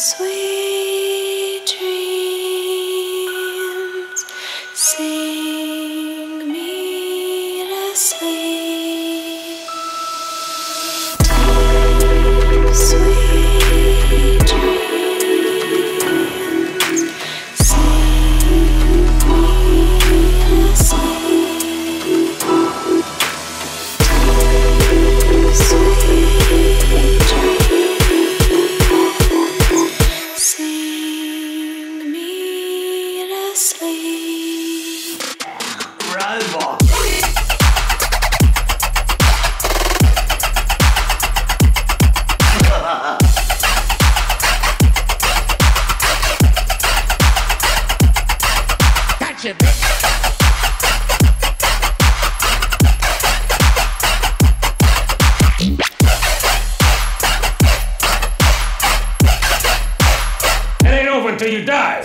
Sweet dreams, sing me to sleep. Deep, sweet dreams, sleep. Robot. Gotcha. It ain't over until you die.